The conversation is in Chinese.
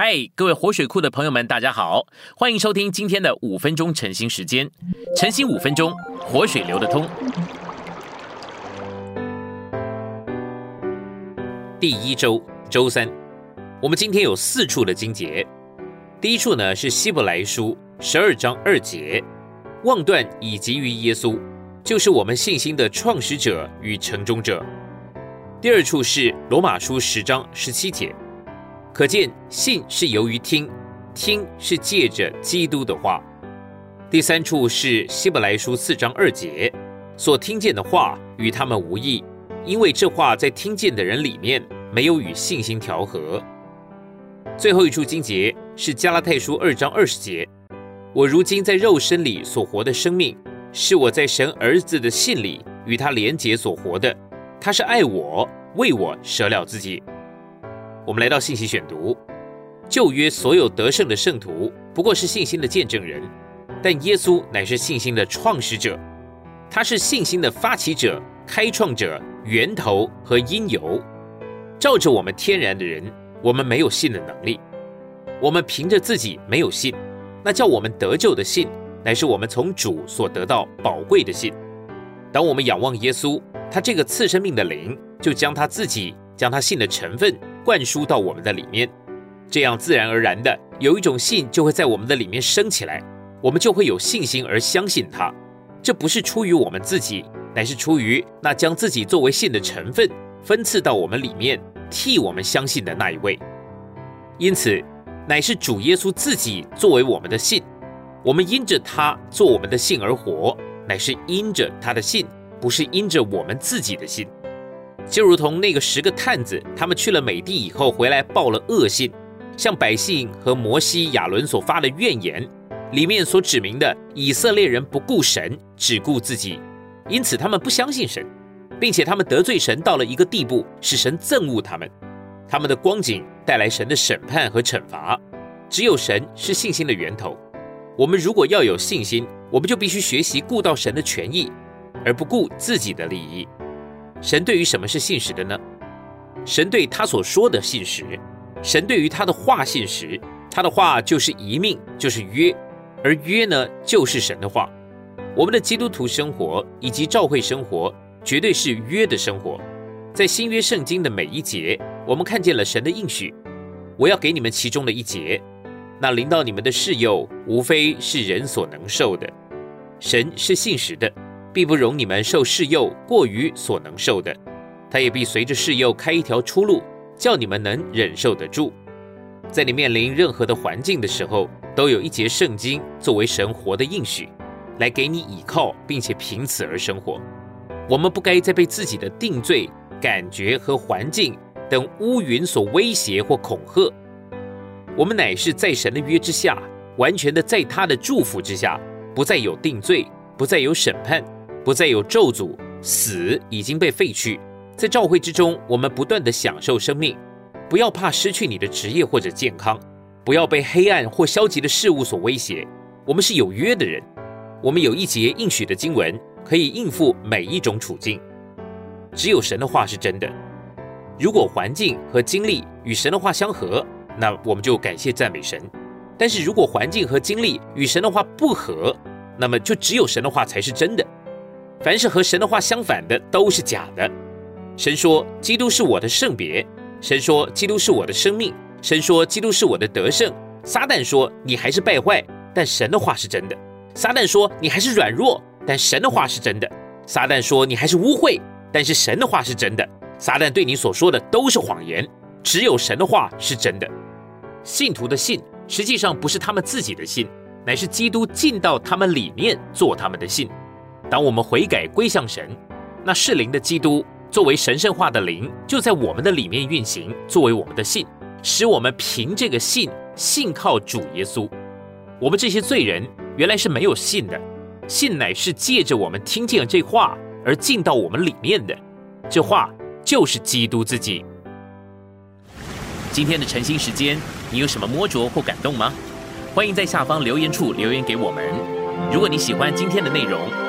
嗨，各位活水库的朋友们，大家好，欢迎收听今天的五分钟晨兴时间。晨兴五分钟，活水流得通。第一周周三，我们今天有四处的经节。第一处呢是希伯来书十二章二节，望断以及于耶稣，就是我们信心的创始者与成终者。第二处是罗马书十章十七节。可见信是由于听，听是借着基督的话。第三处是希伯来书四章二节，所听见的话与他们无异，因为这话在听见的人里面没有与信心调和。最后一处经节是加拉太书二章二十节，我如今在肉身里所活的生命，是我在神儿子的信里与他连结所活的，他是爱我，为我舍了自己。我们来到信息选读，旧约所有得胜的圣徒不过是信心的见证人，但耶稣乃是信心的创始者，他是信心的发起者、开创者、源头和因由。照着我们天然的人，我们没有信的能力，我们凭着自己没有信，那叫我们得救的信，乃是我们从主所得到宝贵的信。当我们仰望耶稣，他这个次生命的灵，就将他自己将他信的成分。灌输到我们的里面，这样自然而然的有一种信就会在我们的里面升起来，我们就会有信心而相信它。这不是出于我们自己，乃是出于那将自己作为信的成分分赐到我们里面，替我们相信的那一位。因此，乃是主耶稣自己作为我们的信，我们因着他做我们的信而活，乃是因着他的信，不是因着我们自己的信。就如同那个十个探子，他们去了美地以后回来报了恶信，向百姓和摩西、亚伦所发的怨言，里面所指明的以色列人不顾神，只顾自己，因此他们不相信神，并且他们得罪神到了一个地步，使神憎恶他们。他们的光景带来神的审判和惩罚。只有神是信心的源头。我们如果要有信心，我们就必须学习顾到神的权益，而不顾自己的利益。神对于什么是信实的呢？神对他所说的信实，神对于他的话信实，他的话就是一命，就是约，而约呢，就是神的话。我们的基督徒生活以及教会生活，绝对是约的生活。在新约圣经的每一节，我们看见了神的应许。我要给你们其中的一节，那临到你们的事诱，无非是人所能受的。神是信实的。必不容你们受试诱过于所能受的，他也必随着试诱开一条出路，叫你们能忍受得住。在你面临任何的环境的时候，都有一节圣经作为神活的应许，来给你倚靠，并且凭此而生活。我们不该再被自己的定罪、感觉和环境等乌云所威胁或恐吓。我们乃是在神的约之下，完全的在他的祝福之下，不再有定罪，不再有审判。不再有咒诅，死已经被废去。在召会之中，我们不断的享受生命。不要怕失去你的职业或者健康，不要被黑暗或消极的事物所威胁。我们是有约的人，我们有一节应许的经文，可以应付每一种处境。只有神的话是真的。如果环境和经历与神的话相合，那我们就感谢赞美神。但是如果环境和经历与神的话不合，那么就只有神的话才是真的。凡是和神的话相反的都是假的。神说基督是我的圣别，神说基督是我的生命，神说基督是我的得胜。撒旦说你还是败坏，但神的话是真的。撒旦说你还是软弱，但神的话是真的。撒旦说你还是污秽，但是神的话是真的。撒旦对你所说的都是谎言，只有神的话是真的。信徒的信实际上不是他们自己的信，乃是基督进到他们里面做他们的信。当我们悔改归向神，那适灵的基督作为神圣化的灵，就在我们的里面运行，作为我们的信，使我们凭这个信信靠主耶稣。我们这些罪人原来是没有信的，信乃是借着我们听见这话而进到我们里面的。这话就是基督自己。今天的晨兴时间，你有什么摸着或感动吗？欢迎在下方留言处留言给我们。如果你喜欢今天的内容，